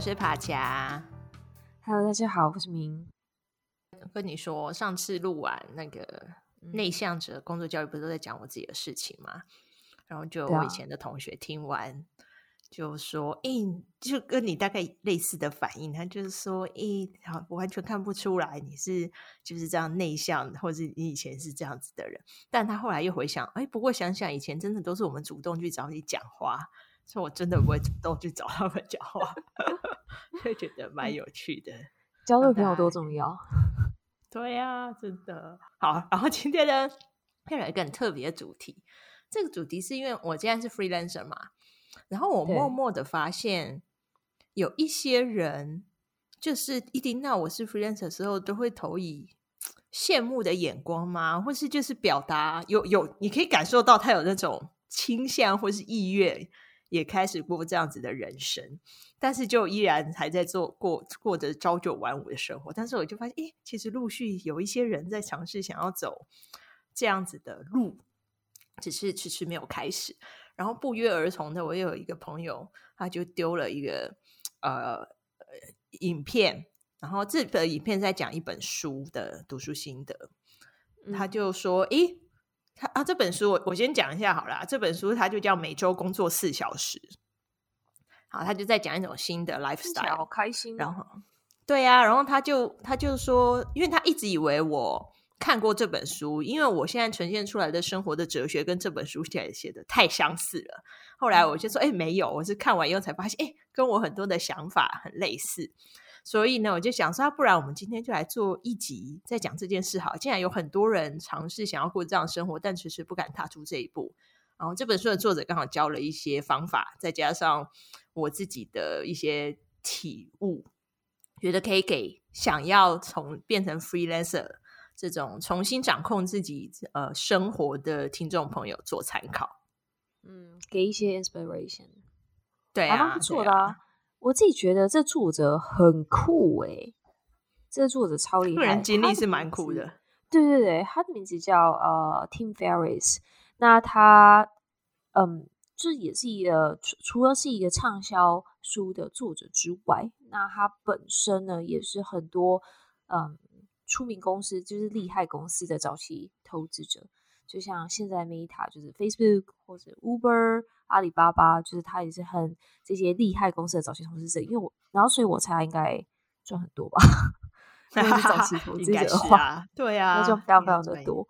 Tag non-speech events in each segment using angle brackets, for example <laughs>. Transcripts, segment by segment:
我是帕恰。Hello，大家好，我是明。跟你说，上次录完那个内向者工作教育，不是都在讲我自己的事情吗？然后就我以前的同学听完。就说，哎、欸，就跟你大概类似的反应，他就是说，哎、欸，好，完全看不出来你是就是这样内向，或者你以前是这样子的人。但他后来又回想，哎、欸，不过想想以前真的都是我们主动去找你讲话，所以我真的不会主动去找他们 <laughs> 讲话，<laughs> 就觉得蛮有趣的。交对朋友多重要。<laughs> 对呀、啊，真的。好，然后今天呢，又来一个很特别的主题。这个主题是因为我现在是 freelancer 嘛。然后我默默的发现，有一些人就是一听到我是 freelancer 的时候，都会投以羡慕的眼光嘛？或是就是表达有有，你可以感受到他有那种倾向或是意愿，也开始过这样子的人生，但是就依然还在做过过着朝九晚五的生活。但是我就发现，诶，其实陆续有一些人在尝试想要走这样子的路，只是迟迟没有开始。然后不约而同的，我有一个朋友，他就丢了一个呃影片，然后这个影片在讲一本书的读书心得。他就说：“诶，他啊，这本书我我先讲一下好了。这本书它就叫每周工作四小时。好，他就在讲一种新的 lifestyle，好开心。然后，对呀、啊，然后他就他就说，因为他一直以为我。”看过这本书，因为我现在呈现出来的生活的哲学跟这本书写的写的太相似了。后来我就说：“哎，没有，我是看完以后才发现，哎，跟我很多的想法很类似。”所以呢，我就想说，不然我们今天就来做一集，再讲这件事好。竟然有很多人尝试想要过这样的生活，但迟迟不敢踏出这一步。然后这本书的作者刚好教了一些方法，再加上我自己的一些体悟，觉得可以给想要从变成 freelancer。这种重新掌控自己呃生活的听众朋友做参考，嗯，给一些 inspiration，对啊，不错的啊。啊我自己觉得这作者很酷诶、欸，这个作者超厉害，个人经历是蛮酷的。对对对，他的名字叫呃 Tim Ferriss，那他嗯，这也是一个除除了是一个畅销书的作者之外，那他本身呢也是很多嗯。出名公司就是厉害公司的早期投资者，就像现在 Meta 就是 Facebook 或者 Uber、阿里巴巴，就是他也是很这些厉害公司的早期投资者。因为我，然后所以我猜他应该赚很多吧？<laughs> 因为是早期 <laughs> 投资者的话，<laughs> 啊对啊，那就非常非常的多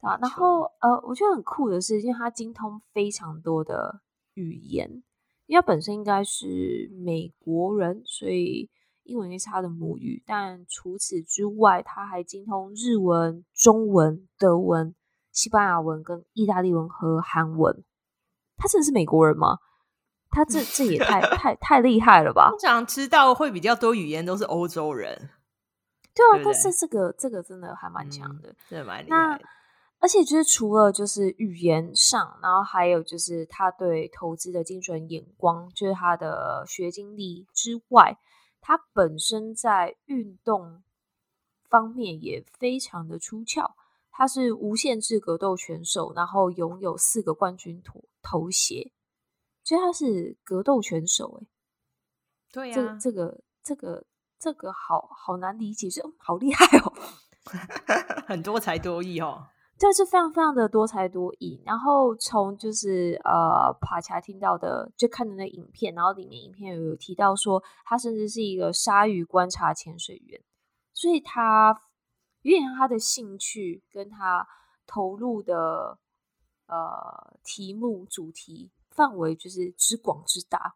啊。然后呃，我觉得很酷的是，因为他精通非常多的语言，因为本身应该是美国人，所以。英文是他的母语，但除此之外，他还精通日文、中文、德文、西班牙文、跟意大利文和韩文。他真的是美国人吗？他这这也太 <laughs> 太太厉害了吧！通常知道会比较多语言都是欧洲人，对啊。对对，但是这个这个真的还蛮强的，对、嗯，蛮厉害的。而且就是除了就是语言上，然后还有就是他对投资的精准眼光，就是他的学经历之外。他本身在运动方面也非常的出窍，他是无限制格斗选手，然后拥有四个冠军头头衔，所以他是格斗选手哎，对呀、啊，这这个这个这个好好难理解，是好厉害哦，<laughs> 很多才多艺哦。这是非常非常的多才多艺，然后从就是呃帕恰听到的，就看的那影片，然后里面影片有提到说，他甚至是一个鲨鱼观察潜水员，所以他有点像他的兴趣跟他投入的呃题目主题范围就是之广之大，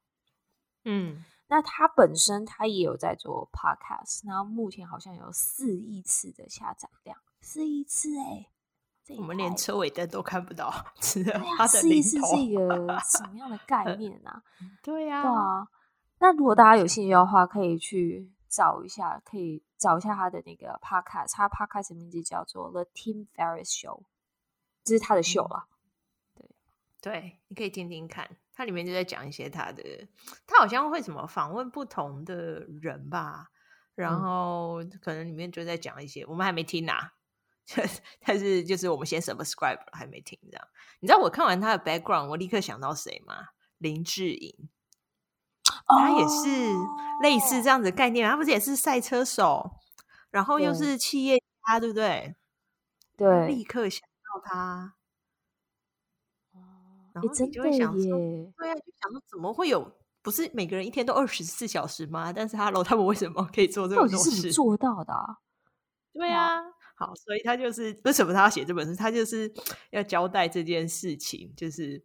嗯，那他本身他也有在做 podcast，然后目前好像有四亿次的下载量，四亿次哎。我们连车尾灯都看不到，是的，四亿次是一个什么样的概念啊？<laughs> 对呀、啊，对啊。那如果大家有兴趣的话，可以去找一下，可以找一下他的那个 podcast，他 podcast 名字叫做 The Tim Ferriss Show，这是他的秀啦。对，对，你可以听听看，他里面就在讲一些他的，他好像会什么访问不同的人吧，然后可能里面就在讲一些，我们还没听啊。但是就是我们先 subscribe 还没听这样，你知道我看完他的 background，我立刻想到谁吗？林志颖。他也是类似这样子的概念，他不是也是赛车手，然后又是企业家，对不对？对，立刻想到他。然后你就会想说，对啊，就想说怎么会有？不是每个人一天都二十四小时吗？但是 Hello，他们为什么可以做这么多事？做到的、啊？对啊，好，所以他就是为什么他要写这本书？他就是 <sniffs> 要交代这件事情，就是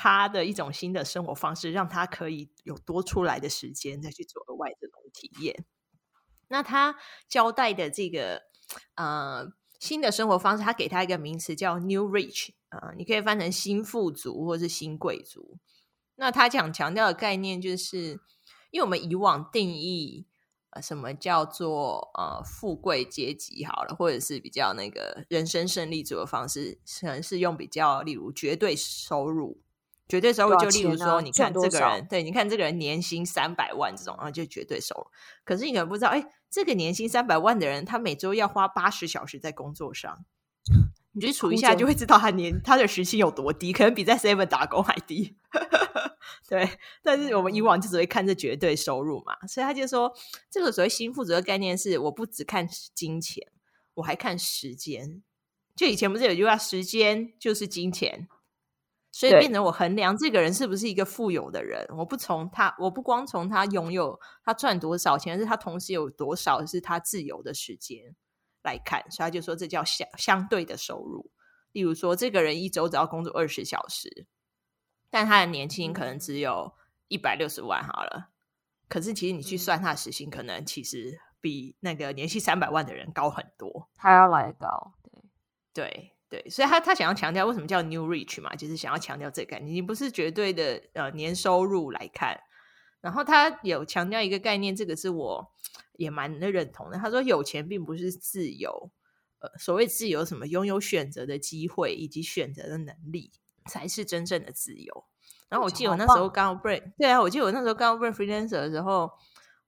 他的一种新的生活方式，让他可以有多出来的时间再去做额外的这种体验。那他交代的这个呃新的生活方式，他给他一个名词叫 New Rich。啊、你可以翻成新富足或是新贵族。那他想强调的概念，就是因为我们以往定义呃什么叫做呃富贵阶级好了，或者是比较那个人生胜利组的方式，可能是用比较例如绝对收入，绝对收入就例如说，你看这个人，对，你看这个人年薪三百万这种，然后就绝对收入。可是你可能不知道，哎，这个年薪三百万的人，他每周要花八十小时在工作上。<laughs> 你去数一下，就会知道他年他的时薪有多低，可能比在 Seven 打工还低。<laughs> 对，但是我们以往就只会看这绝对收入嘛，所以他就说，这个所谓新富足的概念是，我不只看金钱，我还看时间。就以前不是有句话，时间就是金钱，所以变成我衡量这个人是不是一个富有的人，我不从他，我不光从他拥有他赚多少钱，而是他同时有多少是他自由的时间。来看，所以他就说这叫相相对的收入。例如说，这个人一周只要工作二十小时，但他的年薪可能只有一百六十万好了。可是其实你去算他的时薪，可能其实比那个年薪三百万的人高很多，他要来高。对对对，所以他他想要强调为什么叫 New Rich 嘛，就是想要强调这个概念，你不是绝对的呃年收入来看。然后他有强调一个概念，这个是我也蛮的认同的。他说，有钱并不是自由，呃，所谓自由什么，拥有选择的机会以及选择的能力，才是真正的自由。然后我记得我那时候刚 break，对啊，我记得我那时候刚 break freelancer 的时候，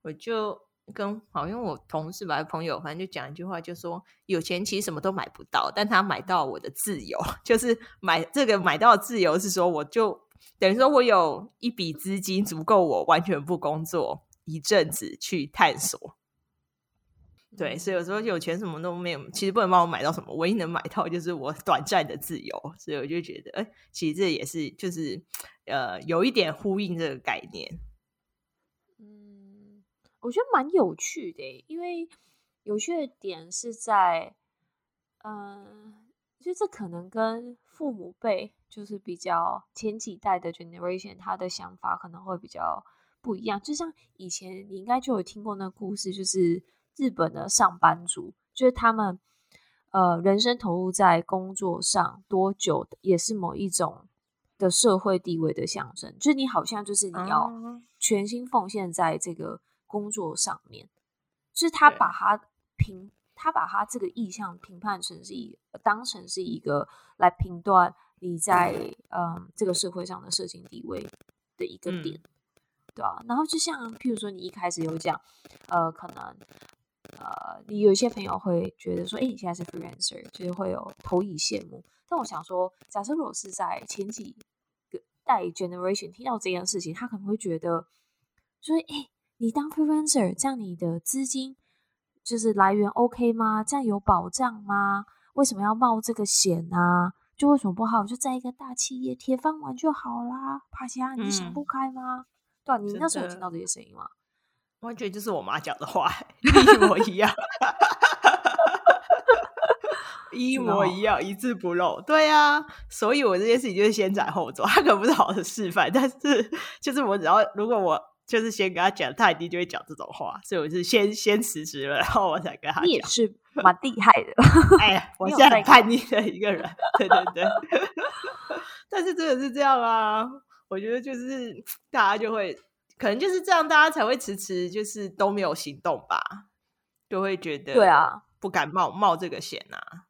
我就跟好像我同事吧朋友，反正就讲一句话，就说有钱其实什么都买不到，但他买到我的自由，<laughs> 就是买这个买到自由是说我就。等于说，我有一笔资金足够我完全不工作一阵子去探索。对，所以有时候有钱什么都没有，其实不能帮我买到什么，唯一能买到就是我短暂的自由。所以我就觉得，哎，其实这也是就是呃，有一点呼应这个概念。嗯，我觉得蛮有趣的，因为有趣的点是在，嗯、呃，就这可能跟父母辈。就是比较前几代的 generation，他的想法可能会比较不一样。就像以前你应该就有听过那个故事，就是日本的上班族，就是他们呃人生投入在工作上多久，也是某一种的社会地位的象征。就是你好像就是你要全心奉献在这个工作上面，就是他把他评，他把他这个意向评判成是一当成是一个来评断。你在嗯这个社会上的社经地位的一个点，嗯、对啊，然后就像譬如说，你一开始有讲，呃，可能呃，你有一些朋友会觉得说，哎，你现在是 freelancer，就是会有投以羡慕。但我想说，假设如果是在前几个代 generation 听到这件事情，他可能会觉得，说，哎，你当 freelancer，这样你的资金就是来源 OK 吗？这样有保障吗？为什么要冒这个险呢、啊？就为什么不好？就在一个大企业铁饭碗就好啦。趴下，你想不开吗？嗯、对、啊，你那时候有听到这些声音吗？完全就是我妈讲的话，<laughs> 一模一样，<laughs> 一模一样，一字不漏。对啊，所以我这件事情就是先斩后奏。他可不是好的示范，但是就是我只要如果我就是先跟他讲，他一定就会讲这种话。所以我是先先辞职了，然后我才跟他讲。你也是。蛮厉害的，<laughs> 哎呀，我现在很叛逆的一个人，对对对，<laughs> 但是真的是这样啊，我觉得就是大家就会，可能就是这样，大家才会迟迟就是都没有行动吧，就会觉得对啊，不敢冒冒这个险啊，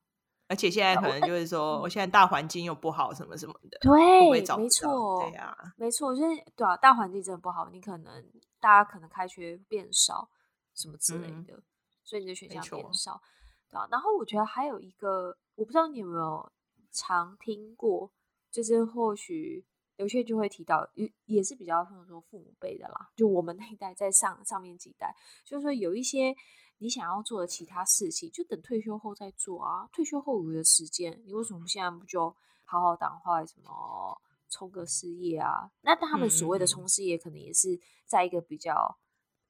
而且现在可能就是说，我现在大环境又不好，什么什么的，对，没错，对啊，没错，我觉得对啊，大环境真的不好，你可能大家可能开学变少，什么之类的。嗯所以你的选项变少，对吧？然后我觉得还有一个，我不知道你有没有常听过，就是或许有些就会提到，也也是比较像说父母辈的啦，就我们那一代在上上面几代，就是说有一些你想要做的其他事情，就等退休后再做啊。退休后有的时间，你为什么现在不就好好当坏什么冲个事业啊？那他们所谓的冲事业，可能也是在一个比较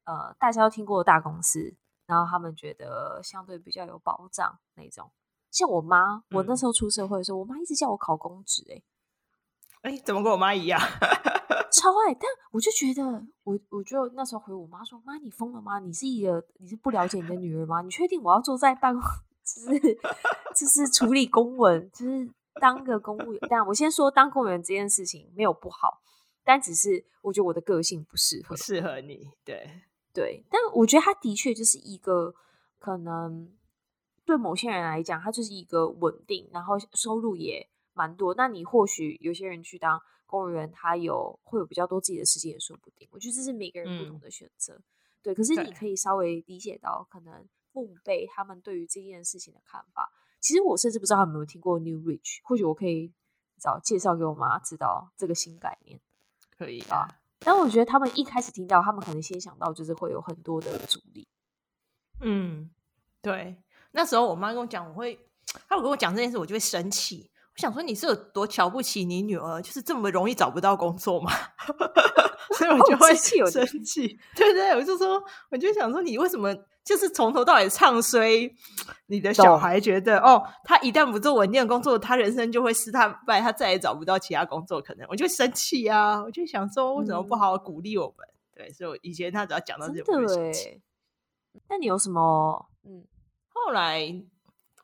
呃大家都听过的大公司，然后他们觉得相对比较有保障那种。像我妈，我那时候出社会的时候，嗯、我妈一直叫我考公职、欸，哎，哎，怎么跟我妈一样？<laughs> 超爱，但我就觉得，我我就那时候回我妈说：“妈，你疯了吗？你是一个，你是不了解你的女儿吗？你确定我要坐在办公室，就是就是处理公文，就是当个公务员？但我先说，当公务员这件事情没有不好，但只是我觉得我的个性不适合，不适合你。对对，但我觉得他的确就是一个可能。”对某些人来讲，他就是一个稳定，然后收入也蛮多。那你或许有些人去当公务员，他有会有比较多自己的时间也说不定。我觉得这是每个人不同的选择。嗯、对，可是你可以稍微理解到，可能父母辈他们对于这件事情的看法。其实我甚至不知道他们有没有听过 New Rich，或许我可以找介绍给我妈知道这个新概念。可以啊，但我觉得他们一开始听到，他们可能先想到就是会有很多的阻力。嗯，对。那时候我妈跟我讲，我会，她如果跟我讲这件事，我就会生气。我想说，你是有多瞧不起你女儿，就是这么容易找不到工作吗？<laughs> 所以我就会生气。对对，我就说，我就想说，你为什么就是从头到尾唱衰你的小孩？觉得哦，他一旦不做稳定的工作，他人生就会失败，他再也找不到其他工作可能。我就生气啊！我就想说，为什么不好好鼓励我们？嗯、对，所以我以前他只要讲到这个，我。那你有什么嗯？后来，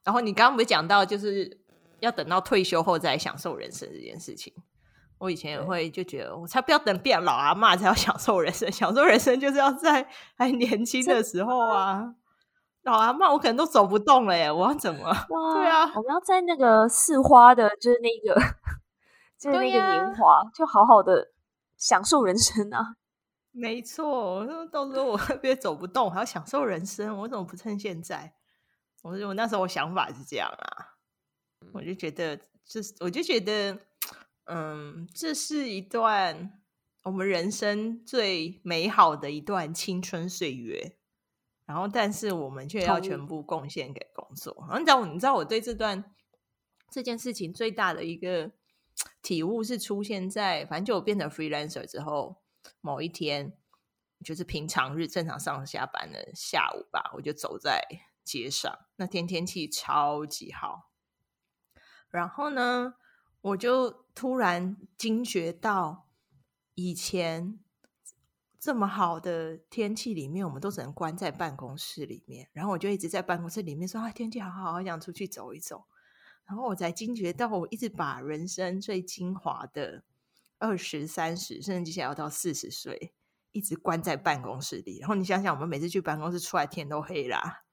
然后你刚刚不是讲到，就是要等到退休后再享受人生这件事情。我以前也会就觉得，我才不要等变老阿妈才要享受人生，享受人生就是要在还年轻的时候啊。老阿妈我可能都走不动了耶，我要怎么？哇对啊，我们要在那个似花的，就是那个，就是那个年华，啊、就好好的享受人生啊。没错，我说到时候我会不会走不动，还要享受人生，我怎么不趁现在？我我那时候我想法是这样啊，我就觉得这是我就觉得，嗯，这是一段我们人生最美好的一段青春岁月，然后但是我们却要全部贡献给工作。然后你知道，你知道我对这段这件事情最大的一个体悟是出现在，反正就我变成 freelancer 之后，某一天就是平常日正常上下班的下午吧，我就走在。街上那天天气超级好，然后呢，我就突然惊觉到，以前这么好的天气里面，我们都只能关在办公室里面。然后我就一直在办公室里面说：“啊，天气好好，好想出去走一走。”然后我才惊觉到，我一直把人生最精华的二十三十，甚至接下来要到四十岁，一直关在办公室里。然后你想想，我们每次去办公室出来，天都黑啦。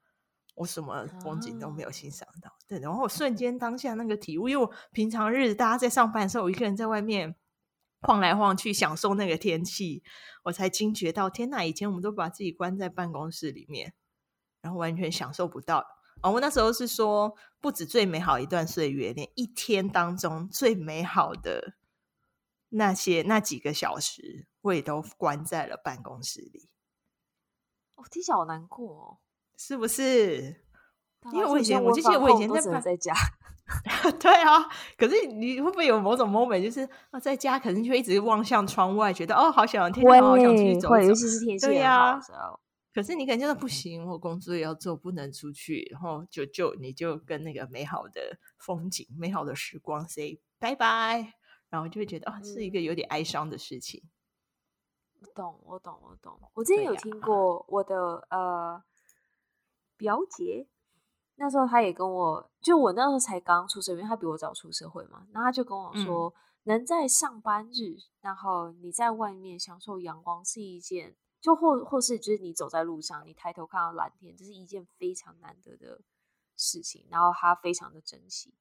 我什么风景都没有欣赏到，啊、对，然后我瞬间当下那个体悟，因为我平常日大家在上班的时候，我一个人在外面晃来晃去，享受那个天气，我才惊觉到，天哪！以前我们都把自己关在办公室里面，然后完全享受不到。哦，我那时候是说，不止最美好一段岁月，连一天当中最美好的那些那几个小时，我也都关在了办公室里。哦，听起来好难过哦。是不是？因为我以前，我就记得我以前在在家，<laughs> 对啊。可是你会不会有某种 moment，就是啊，在家可能就会一直望向窗外，觉得哦，好想天气好，好想出去走走。尤其是天气好的时候。可是你可能觉到不行，我工作也要做，不能出去，然后就就你就跟那个美好的风景、美好的时光 say 拜拜，然后就会觉得啊、哦，是一个有点哀伤的事情。我懂，我懂，我懂。我之前有听过我的、啊、呃。表姐那时候，他也跟我就我那时候才刚出社会，因为他比我早出社会嘛。然后他就跟我说，嗯、能在上班日，然后你在外面享受阳光，是一件就或或是就是你走在路上，你抬头看到蓝天，这是一件非常难得的事情。然后他非常的珍惜，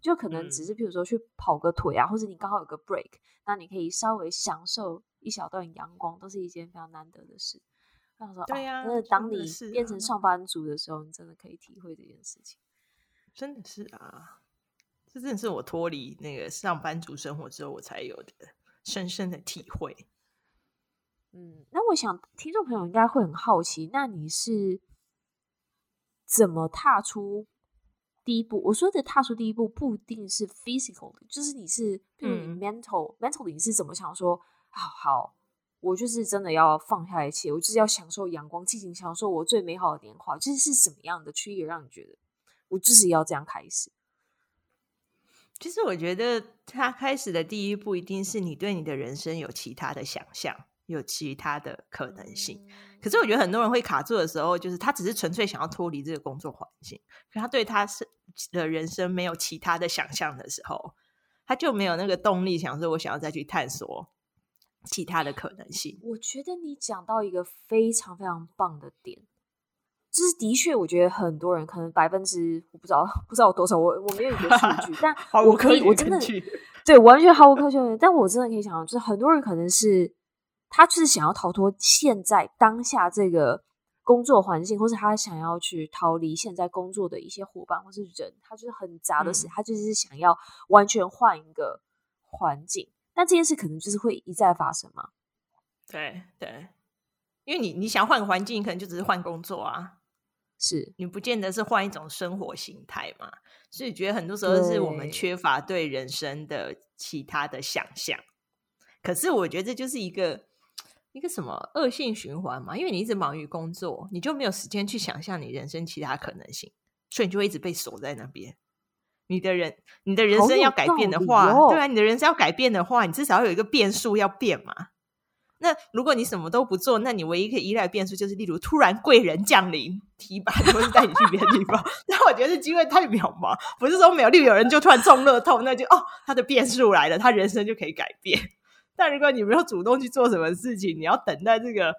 就可能只是比如说去跑个腿啊，嗯、或者你刚好有个 break，那你可以稍微享受一小段阳光，都是一件非常难得的事。对呀，真的，当你变成上班族的时候，你真的可以体会这件事情。真的是啊，这真的是我脱离那个上班族生活之后我才有的深深的体会。嗯，那我想听众朋友应该会很好奇，那你是怎么踏出第一步？我说的踏出第一步不一定是 physical 的，就是你是，比如你 mental、嗯、mental 你是怎么想说？好好，我就是真的要放下一切，我就是要享受阳光，尽情享受我最美好的年华。就是什么样的区域让你觉得我就是要这样开始？其实我觉得他开始的第一步一定是你对你的人生有其他的想象。有其他的可能性，可是我觉得很多人会卡住的时候，就是他只是纯粹想要脱离这个工作环境，可他对他是的人生没有其他的想象的时候，他就没有那个动力想说，我想要再去探索其他的可能性。我觉得你讲到一个非常非常棒的点，就是的确，我觉得很多人可能百分之我不知道不知道有多少，我我没有一个数 <laughs> 据，但我可以，我真的对完全毫无科学根据，但我真的可以想到，就是很多人可能是。他就是想要逃脱现在当下这个工作环境，或是他想要去逃离现在工作的一些伙伴或是人，他就是很杂的事，嗯、他就是想要完全换一个环境。但这件事可能就是会一再发生嘛？对对，因为你你想换个环境，可能就只是换工作啊，是你不见得是换一种生活形态嘛。所以觉得很多时候是我们缺乏对人生的其他的想象。可是我觉得这就是一个。一个什么恶性循环嘛？因为你一直忙于工作，你就没有时间去想象你人生其他可能性，所以你就会一直被锁在那边。你的人，你的人生要改变的话，对啊，你的人生要改变的话，你至少要有一个变数要变嘛。那如果你什么都不做，那你唯一可以依赖的变数就是，例如突然贵人降临、提拔，或是带你去别的地方。<laughs> 那我觉得这机会太渺茫，不是说没有，例如有人就突然中乐透，那就哦，他的变数来了，他人生就可以改变。但如果你没有主动去做什么事情，你要等待这个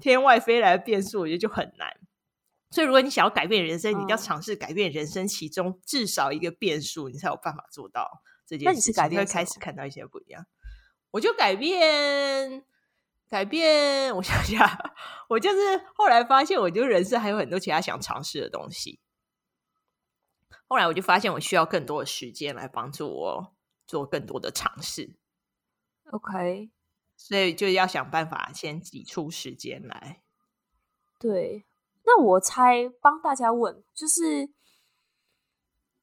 天外飞来的变数，我觉得就很难。所以，如果你想要改变人生，嗯、你一定要尝试改变人生其中至少一个变数，你才有办法做到这件事。那你是改变，会开始看到一些不一样。我就改变，改变。我想想，我就是后来发现，我觉得人生还有很多其他想尝试的东西。后来我就发现，我需要更多的时间来帮助我做更多的尝试。OK，所以就要想办法先挤出时间来。对，那我猜帮大家问，就是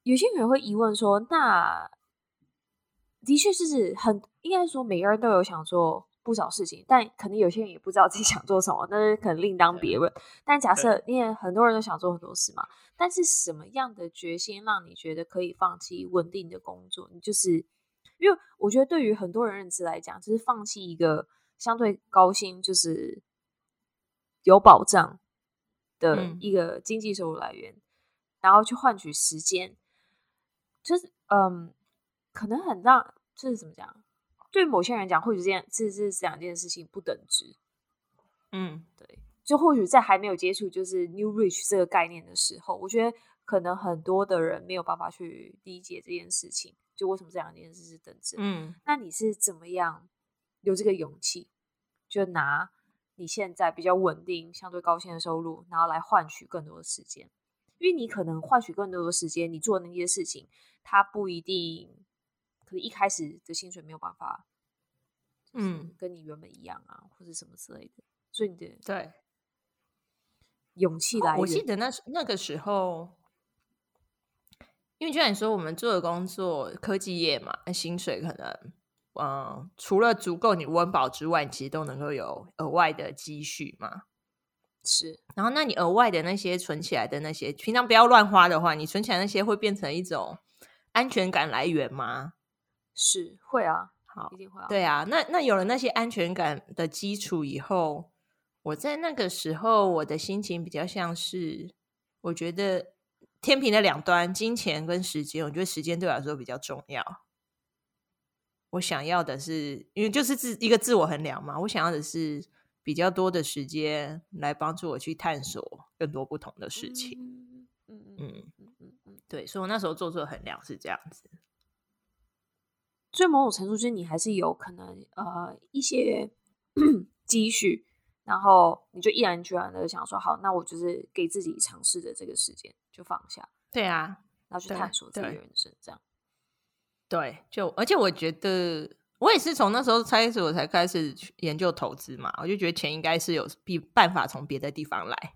有些人会疑问说，那的确是很应该说，每个人都有想做不少事情，但可能有些人也不知道自己想做什么，那是可能另当别论。但假设因为很多人都想做很多事嘛，但是什么样的决心让你觉得可以放弃稳定的工作？你就是。因为我觉得，对于很多人认知来讲，就是放弃一个相对高薪、就是有保障的一个经济收入来源，嗯、然后去换取时间，就是嗯，可能很让就是怎么讲？对某些人讲，或许这样这这两件事情不等值。嗯，对，就或许在还没有接触就是 New Rich 这个概念的时候，我觉得可能很多的人没有办法去理解这件事情。就为什么这两件事是等值？嗯，那你是怎么样有这个勇气，就拿你现在比较稳定、相对高薪的收入，然后来换取更多的时间？因为你可能换取更多的时间，你做那些事情，它不一定可能一开始的薪水没有办法，嗯，跟你原本一样啊，或者什么之类的。所以你的对勇气来，我记得那那个时候。因为就像你说，我们做的工作科技业嘛，那薪水可能，嗯，除了足够你温饱之外，你其实都能够有额外的积蓄嘛。是，然后那你额外的那些存起来的那些，平常不要乱花的话，你存起来那些会变成一种安全感来源吗？是，会啊，好，一定会啊。对啊，那那有了那些安全感的基础以后，我在那个时候我的心情比较像是，我觉得。天平的两端，金钱跟时间，我觉得时间对我来说比较重要。我想要的是，因为就是自一个自我衡量嘛。我想要的是比较多的时间来帮助我去探索更多不同的事情。嗯嗯嗯嗯嗯，对，所以我那时候做出的衡量是这样子。所以某种程度上，你还是有可能呃一些 <coughs> 积蓄。然后你就毅然决然的想说，好，那我就是给自己尝试的这个时间就放下。对啊，然后去探索自己的人生，这样。对，就而且我觉得我也是从那时候开始，我才开始去研究投资嘛。我就觉得钱应该是有必办法从别的地方来，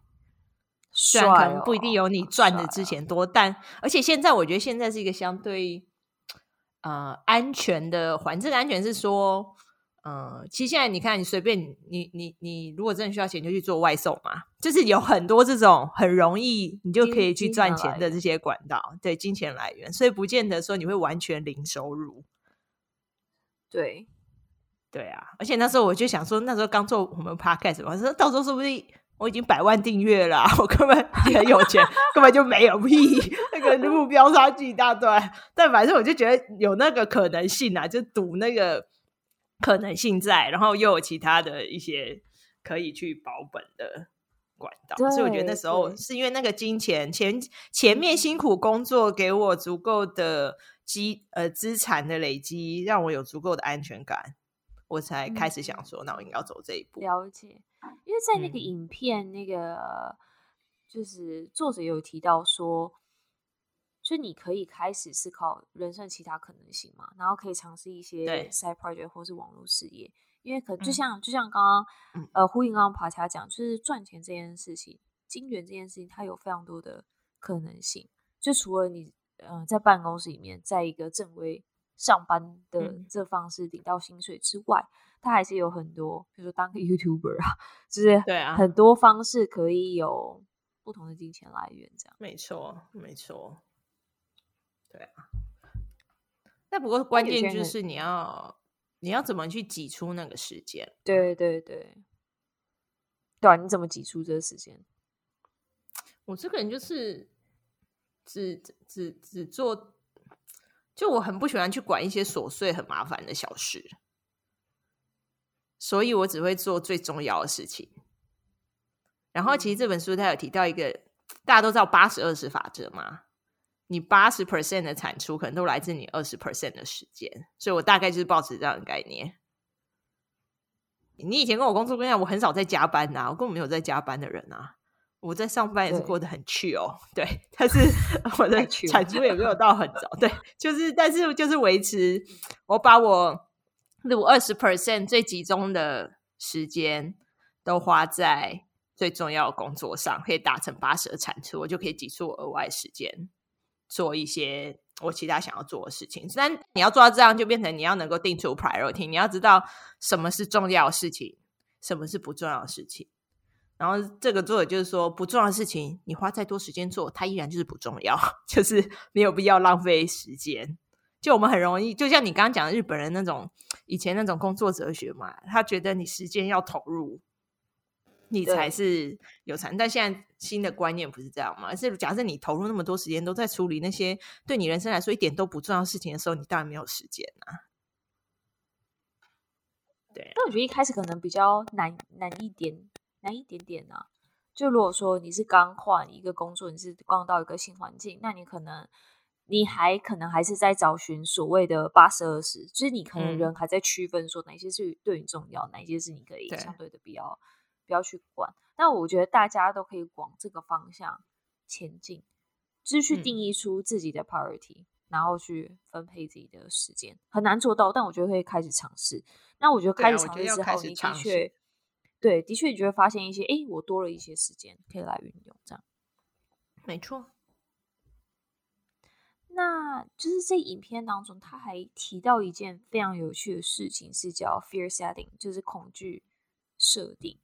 虽然可能不一定有你赚的之前多，但而且现在我觉得现在是一个相对呃安全的环境。这个安全是说。嗯，其实现在你看，你随便你你你你，如果真的需要钱，就去做外送嘛。就是有很多这种很容易，你就可以去赚钱的这些管道，对，金钱来源。所以不见得说你会完全零收入。对，对啊。而且那时候我就想说，那时候刚做我们 podcast 嘛，说到时候说不定我已经百万订阅了，我根本 <laughs> 很有钱，根本就没有屁，那个目标差距一大段。但反正我就觉得有那个可能性啊，就赌那个。可能性在，然后又有其他的一些可以去保本的管道，所以我觉得那时候是因为那个金钱前前面辛苦工作给我足够的积呃资产的累积，让我有足够的安全感，我才开始想说，嗯、那我应该要走这一步。了解，因为在那个影片，嗯、那个就是作者有提到说。就你可以开始思考人生其他可能性嘛，然后可以尝试一些 side project 或是网络事业，因为可就像、嗯、就像刚刚、嗯、呃呼应刚刚爬起来讲，就是赚钱这件事情，金源这件事情，它有非常多的可能性。就除了你呃在办公室里面，在一个正规上班的这方式领到薪水之外，嗯、它还是有很多，比如说当个 YouTuber 啊，就是对啊，很多方式可以有不同的金钱来源，这样。没错，没错。对啊，那不过关键就是你要你要怎么去挤出那个时间？对对对，对啊，你怎么挤出这个时间？我这个人就是只只只只做，就我很不喜欢去管一些琐碎很麻烦的小事，所以我只会做最重要的事情。然后，其实这本书它有提到一个，大家都知道八十二十法则吗？你八十 percent 的产出可能都来自你二十 percent 的时间，所以我大概就是保持这样的概念。你以前跟我工作跟你讲，我很少在加班呐、啊，我根本没有在加班的人啊。我在上班也是过得很 chill，对，对，但是 <laughs> 我的产出也没有到很早，对，就是但是就是维持，我把我录二十 percent 最集中的时间都花在最重要的工作上，可以达成八十的产出，我就可以挤出额外时间。做一些我其他想要做的事情，但你要做到这样，就变成你要能够定出 priority，你要知道什么是重要的事情，什么是不重要的事情。然后这个作者就是说，不重要的事情你花再多时间做，它依然就是不重要，<laughs> 就是没有必要浪费时间。就我们很容易，就像你刚刚讲的日本人那种以前那种工作哲学嘛，他觉得你时间要投入。你才是有才，但现在新的观念不是这样吗？是假设你投入那么多时间都在处理那些对你人生来说一点都不重要的事情的时候，你当然没有时间啊。对，那我觉得一开始可能比较难难一点，难一点点啊。就如果说你是刚换一个工作，你是刚到一个新环境，那你可能你还可能还是在找寻所谓的八十二十，就是你可能人还在区分说哪些是对你重要，嗯、哪些是你可以相对的比较。不要去管，那我觉得大家都可以往这个方向前进，就是去定义出自己的 priority，嗯，然后去分配自己的时间。很难做到，但我觉得可以开始尝试。那我觉得开始尝试之后，你的确，对，的确，你就会发现一些，哎，我多了一些时间可以来运用，这样。没错。那就是这影片当中，他还提到一件非常有趣的事情，是叫 fear setting，就是恐惧设定。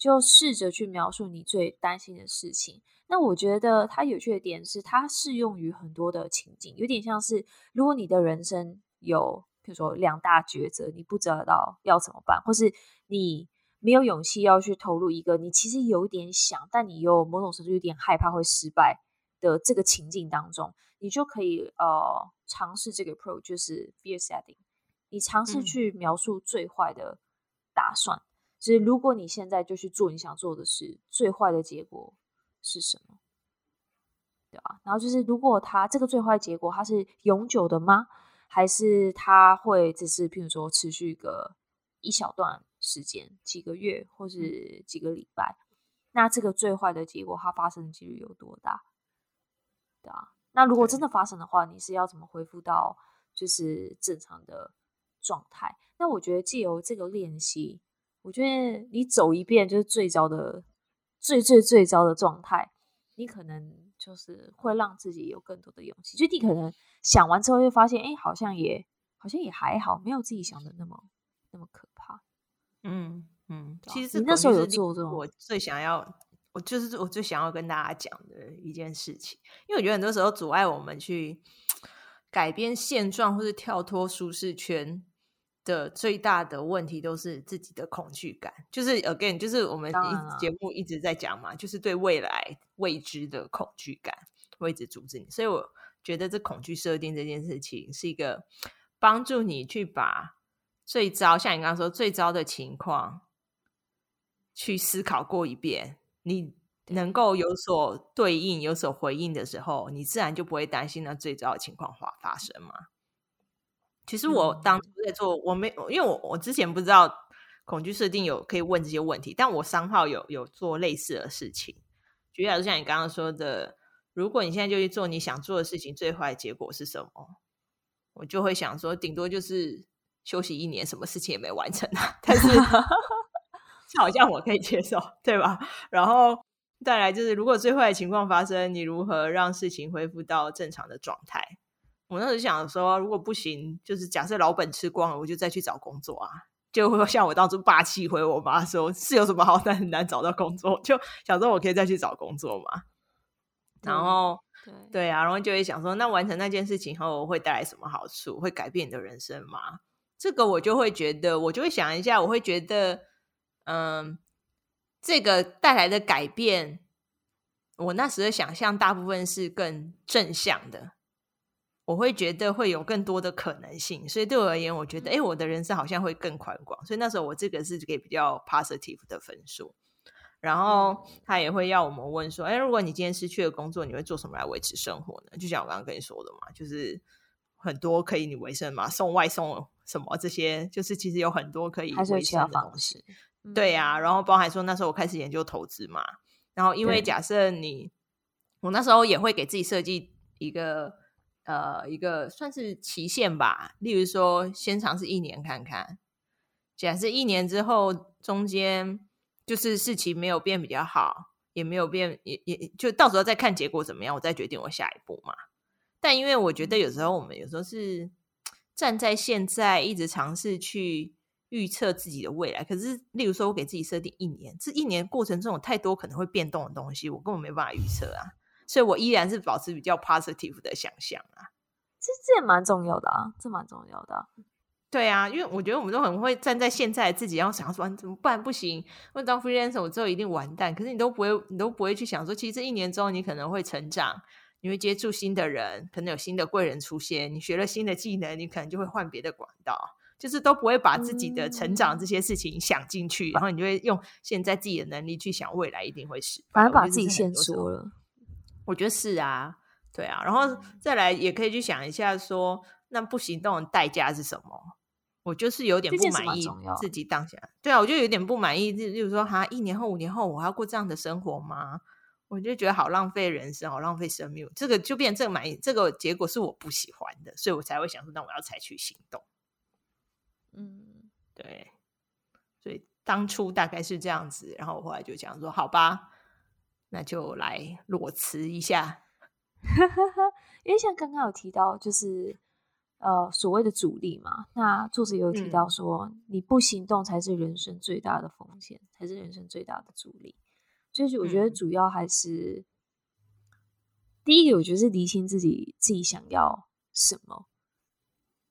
就试着去描述你最担心的事情。那我觉得它有趣的点是，它适用于很多的情境，有点像是如果你的人生有，比如说两大抉择，你不知道要怎么办，或是你没有勇气要去投入一个你其实有点想，但你又某种程度有点害怕会失败的这个情境当中，你就可以呃尝试这个 approach，就是 fear setting，你尝试去描述最坏的打算。嗯就是如果你现在就去做你想做的事，最坏的结果是什么？对吧？然后就是，如果它这个最坏结果它是永久的吗？还是它会只是譬如说持续个一小段时间，几个月或是几个礼拜？那这个最坏的结果它发生的几率有多大？对啊。那如果真的发生的话，你是要怎么恢复到就是正常的状态。那我觉得借由这个练习，我觉得你走一遍就是最糟的、最最最糟的状态，你可能就是会让自己有更多的勇气。就你可能想完之后，会发现，哎，好像也好像也还好，没有自己想的那么那么可怕。嗯嗯，其实你那时候有做这种，我最想要，我就是我最想要跟大家讲的一件事情，因为我觉得很多时候阻碍我们去改变现状或是跳脱舒适圈。的最大的问题都是自己的恐惧感，就是 again，就是我们一节目一直在讲嘛，就是对未来未知的恐惧感会一直阻止你。所以我觉得这恐惧设定这件事情是一个帮助你去把最糟，像你刚刚说最糟的情况去思考过一遍，你能够有所对应、有所回应的时候，你自然就不会担心那最糟的情况发发生嘛。其实我当初在做，我没因为我我之前不知道恐惧设定有可以问这些问题，但我三号有有做类似的事情。举例来说，像你刚刚说的，如果你现在就去做你想做的事情，最坏的结果是什么？我就会想说，顶多就是休息一年，什么事情也没完成啊。<laughs> 但是 <laughs> 好像我可以接受，对吧？然后再来就是，如果最坏的情况发生，你如何让事情恢复到正常的状态？我那时想说，如果不行，就是假设老本吃光了，我就再去找工作啊。就会像我当初霸气回我妈说，是有什么好 <laughs> 难很难找到工作，就想说我可以再去找工作嘛。然后，对对啊，然后就会想说，那完成那件事情后会带来什么好处？会改变你的人生吗？这个我就会觉得，我就会想一下，我会觉得，嗯，这个带来的改变，我那时的想象大部分是更正向的。我会觉得会有更多的可能性，所以对我而言，我觉得，哎，我的人生好像会更宽广。所以那时候我这个是给比较 positive 的分数。然后他也会要我们问说，哎，如果你今天失去了工作，你会做什么来维持生活呢？就像我刚刚跟你说的嘛，就是很多可以你维生嘛，送外送什么这些，就是其实有很多可以维生的东西。对呀、啊，然后包含说那时候我开始研究投资嘛，然后因为假设你，我那时候也会给自己设计一个。呃，一个算是期限吧。例如说，先尝试一年看看。假设一年之后，中间就是事情没有变比较好，也没有变，也也就到时候再看结果怎么样，我再决定我下一步嘛。但因为我觉得有时候我们有时候是站在现在一直尝试去预测自己的未来，可是例如说我给自己设定一年，这一年过程中有太多可能会变动的东西，我根本没办法预测啊。所以，我依然是保持比较 positive 的想象啊。其实这也蛮重要的啊，这蛮重要的啊。对啊，因为我觉得我们都很会站在现在自己要想说，怎么办？不行，问当 freelancer 我之后一定完蛋。可是你都不会，你都不会去想说，其实这一年中你可能会成长，你会接触新的人，可能有新的贵人出现，你学了新的技能，你可能就会换别的管道，就是都不会把自己的成长这些事情想进去，嗯、然后你就会用现在自己的能力去想未来一定会失败，反而把自己先说了。我觉得是啊，对啊，然后再来也可以去想一下说，说那不行动的代价是什么？我就是有点不满意自己当下，对啊，我就有点不满意。例如说，哈，一年后、五年后，我还要过这样的生活吗？我就觉得好浪费人生，好浪费生命。这个就变成这个满意，这个结果是我不喜欢的，所以我才会想说，那我要采取行动。嗯，对，所以当初大概是这样子，然后我后来就讲说，好吧。那就来裸辞一下，<laughs> 因为像刚刚有提到，就是呃所谓的阻力嘛。那作者有提到说，嗯、你不行动才是人生最大的风险，才是人生最大的阻力。所以我觉得主要还是、嗯、第一个，我觉得是厘清自己自己想要什么，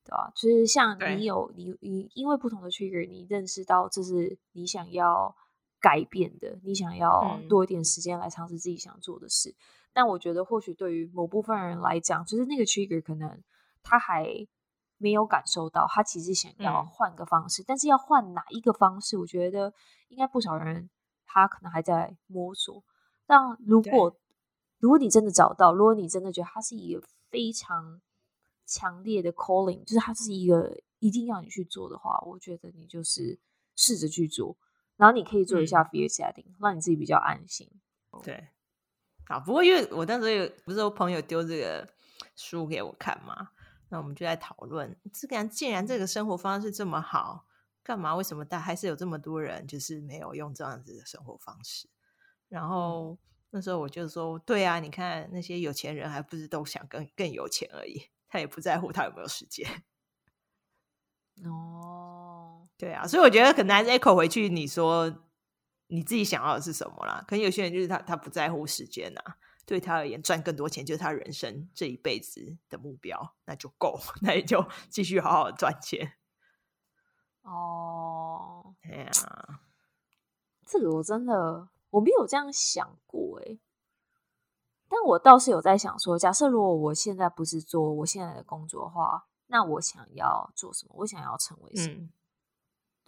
对吧？就是像你有你你因为不同的 trigger，你认识到这是你想要。改变的，你想要多一点时间来尝试自己想做的事。嗯、但我觉得，或许对于某部分人来讲，就是那个 trigger 可能他还没有感受到，他其实想要换个方式。嗯、但是要换哪一个方式，我觉得应该不少人他可能还在摸索。但如果如果你真的找到，如果你真的觉得他是一个非常强烈的 calling，就是他是一个一定要你去做的话，我觉得你就是试着去做。然后你可以做一下 fear setting，、嗯、让你自己比较安心。对，啊，不过因为我当时有不是有朋友丢这个书给我看嘛，那我们就在讨论，这个既然这个生活方式这么好，干嘛？为什么大还是有这么多人就是没有用这样子的生活方式？然后那时候我就说，对啊，你看那些有钱人还不是都想更更有钱而已，他也不在乎他有没有时间。<laughs> 哦，对啊，所以我觉得可能还是 echo 回去，你说你自己想要的是什么啦？可能有些人就是他他不在乎时间啊。对他而言，赚更多钱就是他人生这一辈子的目标，那就够，<laughs> 那也就继续好好赚钱。哦，哎呀，这个我真的我没有这样想过哎，但我倒是有在想说，假设如果我现在不是做我现在的工作的话，那我想要做什么？我想要成为什么？嗯、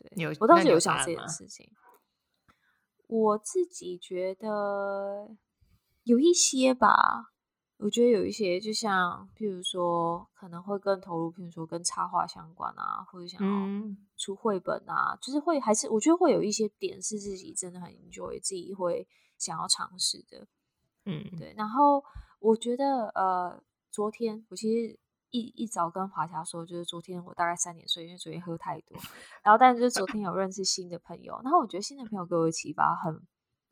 对，有我倒是有想这件事情。我自己觉得。有一些吧，我觉得有一些，就像譬如说，可能会更投入，譬如说跟插画相关啊，或者想要出绘本啊，嗯、就是会还是我觉得会有一些点是自己真的很 enjoy，自己会想要尝试的。嗯，对。然后我觉得，呃，昨天我其实一一早跟华侨说，就是昨天我大概三点睡，因为昨天喝太多。然后，但是就昨天有认识新的朋友，然后我觉得新的朋友给我的启发很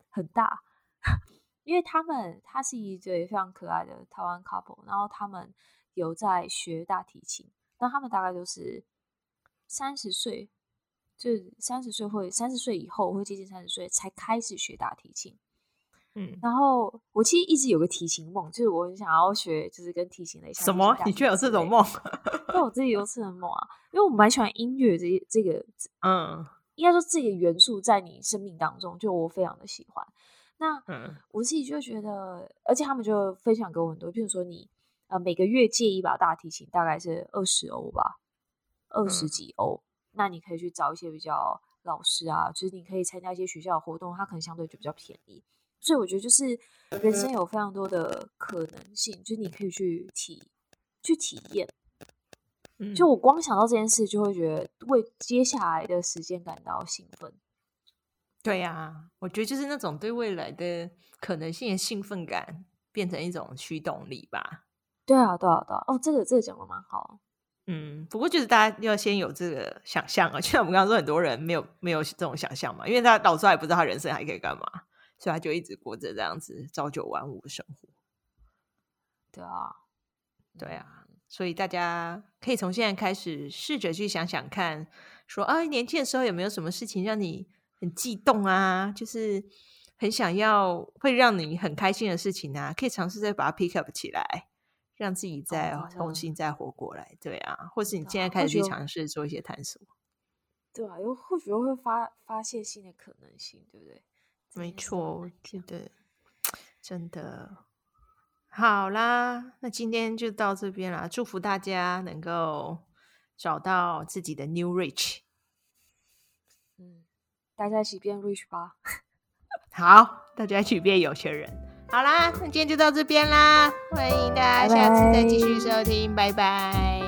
很大。<laughs> 因为他们他是一对非常可爱的台湾 couple，然后他们有在学大提琴，那他们大概都是三十岁，就三十岁会三十岁以后会接近三十岁才开始学大提琴。嗯，然后我其实一直有个提琴梦，就是我很想要学，就是跟提琴类似。什么？你居然有这种梦？那我自己有这种梦啊，因为我蛮喜欢音乐这这个，<laughs> 嗯，应该说这个元素在你生命当中，就我非常的喜欢。那我自己就觉得，嗯、而且他们就分享给我很多，譬如说你呃每个月借一把大提琴，大概是二十欧吧，二十几欧。嗯、那你可以去找一些比较老师啊，就是你可以参加一些学校的活动，它可能相对就比较便宜。所以我觉得就是人生有非常多的可能性，嗯、就是你可以去体去体验。嗯、就我光想到这件事，就会觉得为接下来的时间感到兴奋。对呀、啊，我觉得就是那种对未来的可能性的兴奋感，变成一种驱动力吧。对啊，对啊，对啊。哦，这个这个讲的蛮好。嗯，不过就是大家要先有这个想象啊，就像我们刚刚说，很多人没有没有这种想象嘛，因为他老出来不知道他人生还可以干嘛，所以他就一直过着这样子朝九晚五的生活。对啊，对啊，所以大家可以从现在开始试着去想想看，说啊，年轻的时候有没有什么事情让你很激动啊，就是很想要会让你很开心的事情啊，可以尝试再把它 pick up 起来，让自己再重新再活过来，对啊，或是你现在开始去尝试做一些探索，对啊，又或许会发发现新的可能性，对不对？没错，我觉得真的好啦，那今天就到这边啦，祝福大家能够找到自己的 new rich。嗯大家一起变 rich 吧！<laughs> 好，大家一起变有钱人。好啦，那今天就到这边啦，欢迎大家下次再继续收听，拜拜。拜拜。